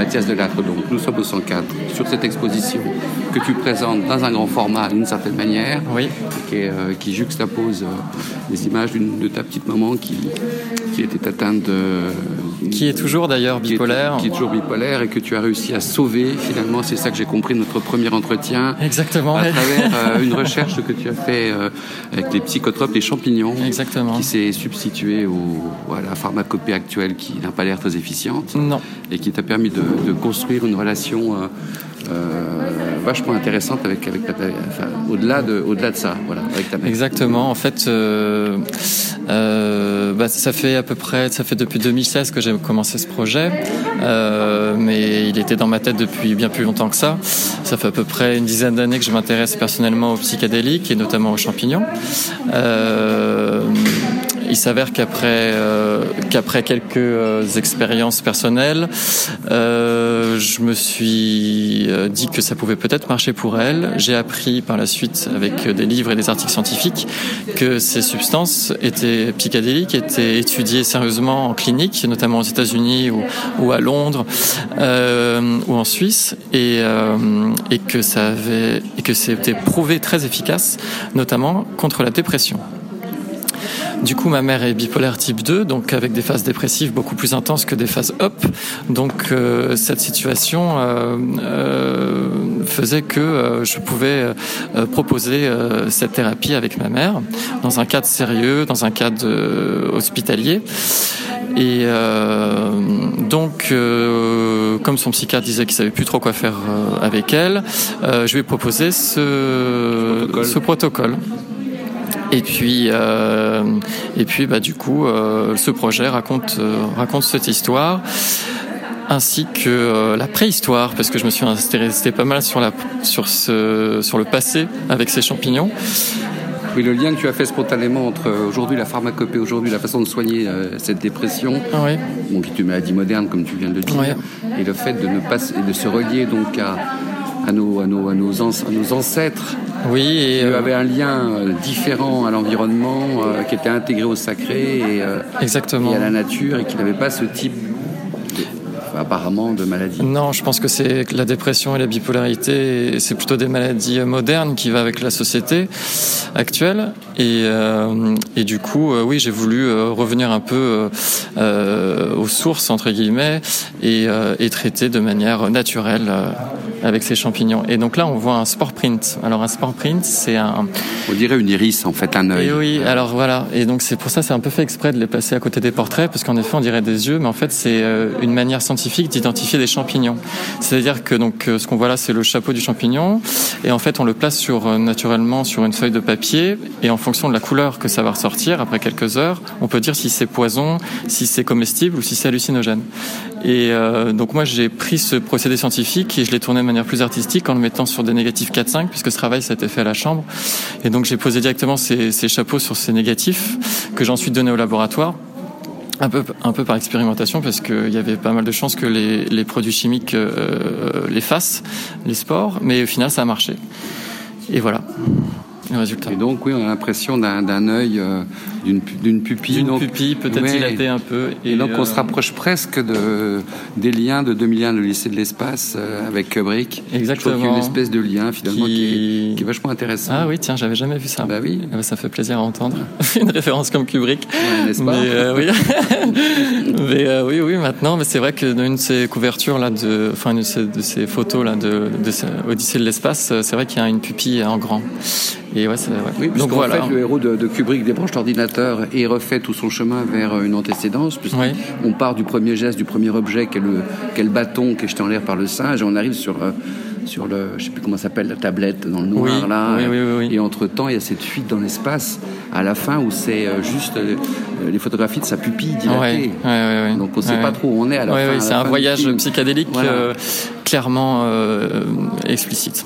Mathias Delattre. Donc nous sommes au 104 sur cette exposition que tu présentes dans un grand format d'une certaine manière, Oui. qui, est, euh, qui juxtapose euh, les images de ta petite maman qui, qui était atteinte de... Qui est toujours d'ailleurs qui est- bipolaire. Qui est toujours bipolaire et que tu as réussi à sauver finalement. C'est ça que j'ai compris de notre premier entretien. Exactement. À travers euh, une recherche que tu as fait euh, avec les psychotropes, les champignons, Exactement. qui s'est substitué au, à la pharmacopée actuelle qui n'a pas l'air très efficiente Non. et qui t'a permis de, de construire une relation euh, euh, vachement intéressante avec, avec ta, au-delà de, au-delà de ça, voilà, mère. Exactement. En fait, euh, bah, ça fait à peu près, ça fait depuis 2016 que j'ai commencé ce projet, mais il était dans ma tête depuis bien plus longtemps que ça. Ça fait à peu près une dizaine d'années que je m'intéresse personnellement aux psychédéliques et notamment aux champignons. Il s'avère qu'après euh, qu'après quelques euh, expériences personnelles, euh, je me suis dit que ça pouvait peut-être marcher pour elle. J'ai appris par la suite avec des livres et des articles scientifiques que ces substances étaient psychédéliques, étaient étudiées sérieusement en clinique, notamment aux États-Unis ou, ou à Londres euh, ou en Suisse, et, euh, et que ça avait et que c'était prouvé très efficace, notamment contre la dépression. Du coup, ma mère est bipolaire type 2, donc avec des phases dépressives beaucoup plus intenses que des phases up. Donc, euh, cette situation euh, euh, faisait que euh, je pouvais proposer cette thérapie avec ma mère dans un cadre sérieux, dans un cadre hospitalier. Et euh, donc, euh, comme son psychiatre disait qu'il savait plus trop quoi faire euh, avec elle, euh, je lui ai proposé ce, Protocole. ce protocole. Et puis, euh, et puis, bah, du coup, euh, ce projet raconte euh, raconte cette histoire ainsi que la préhistoire, parce que je me suis intéressé pas mal sur la sur ce sur le passé avec ces champignons. Oui, le lien que tu as fait spontanément entre aujourd'hui la pharmacopée, aujourd'hui la façon de soigner euh, cette dépression, Ah oui, bon, qui est une maladie moderne comme tu viens de le dire, et le fait de ne pas et de se relier donc à, à nos à nos à nos, ans- à nos ancêtres oui, et qui euh, avaient un lien euh, différent à l'environnement, euh, qui était intégré au sacré et, euh, exactement. et à la nature, et qui n'avait pas ce type apparemment de maladie. Non, je pense que c'est la dépression et la bipolarité, c'est plutôt des maladies modernes qui vont avec la société actuelle. Et, euh, et du coup, euh, oui, j'ai voulu euh, revenir un peu aux sources entre guillemets et, et traiter de manière naturelle avec ces champignons. Et donc là, on voit un sport print. Alors un sport print, c'est un, On dirait une iris en fait, un œil. et oui, alors voilà. Et donc c'est pour ça, c'est un peu fait exprès de les passer à côté des portraits, parce qu'en effet, on dirait des yeux, mais en fait, c'est euh, une manière scientifique d'identifier des champignons. C'est-à-dire que donc euh, ce qu'on voit là, c'est le chapeau du champignon, et en fait, on le place sur euh, naturellement sur une feuille de papier, et en fonction de la couleur que ça va ressortir après quelques heures, on peut dire si c'est poison, si c'est comestible ou si c'est hallucinogène. Et euh, donc moi, j'ai pris ce procédé scientifique et je l'ai tourné de manière plus artistique en le mettant sur des négatifs 4-5, puisque ce travail, ça a été fait à la chambre. Et donc j'ai posé directement ces, ces chapeaux sur ces négatifs que j'ai ensuite donné au laboratoire. Un peu, un peu par expérimentation parce qu'il y avait pas mal de chances que les, les produits chimiques euh, les fassent, les spores, mais au final ça a marché. Et voilà le résultat. Et donc, oui, on a l'impression d'un œil, euh, d'une pu- d'une pupille. D'une pupille peut-être Ouais. dilatée un peu. Et donc, on se euh, rapproche presque de, des liens de 2001, le lycée de l'espace, euh, avec Kubrick. Je trouve qu'il y a Exactement. une espèce de lien, finalement, qui, Qui- est, qui est vachement intéressant. Ah oui, tiens, j'avais jamais vu ça. Bah oui. Ah bah, ça fait plaisir à entendre. Une référence comme Kubrick. Ouais, N'est-ce pas Mais euh, oui, mais euh, oui, oui, maintenant, mais c'est vrai que dans une de ces couvertures là, de, enfin, une de ces, de ces photos là de, de Odyssée de l'espace, c'est vrai qu'il y a une pupille en grand. Et ouais, c'est ouais. Oui, Donc voilà. fait, le héros de, de Kubrick débranche l'ordinateur et refait tout son chemin vers euh, une antécédence, puisqu'on Oui. on part du premier geste, du premier objet, est le bâton qui est jeté en l'air par le singe, et on arrive sur, euh, sur le, je sais plus comment ça s'appelle, la tablette dans le noir, Oui, là. oui, oui. Et entre-temps, il y a cette fuite dans l'espace, à la fin, où c'est euh, juste les photographies de sa pupille dilatée. Ouais, ouais, ouais, ouais. Donc on ne sait pas trop où on est à la fin. c'est un voyage psychédélique Voilà. euh, clairement euh, explicite.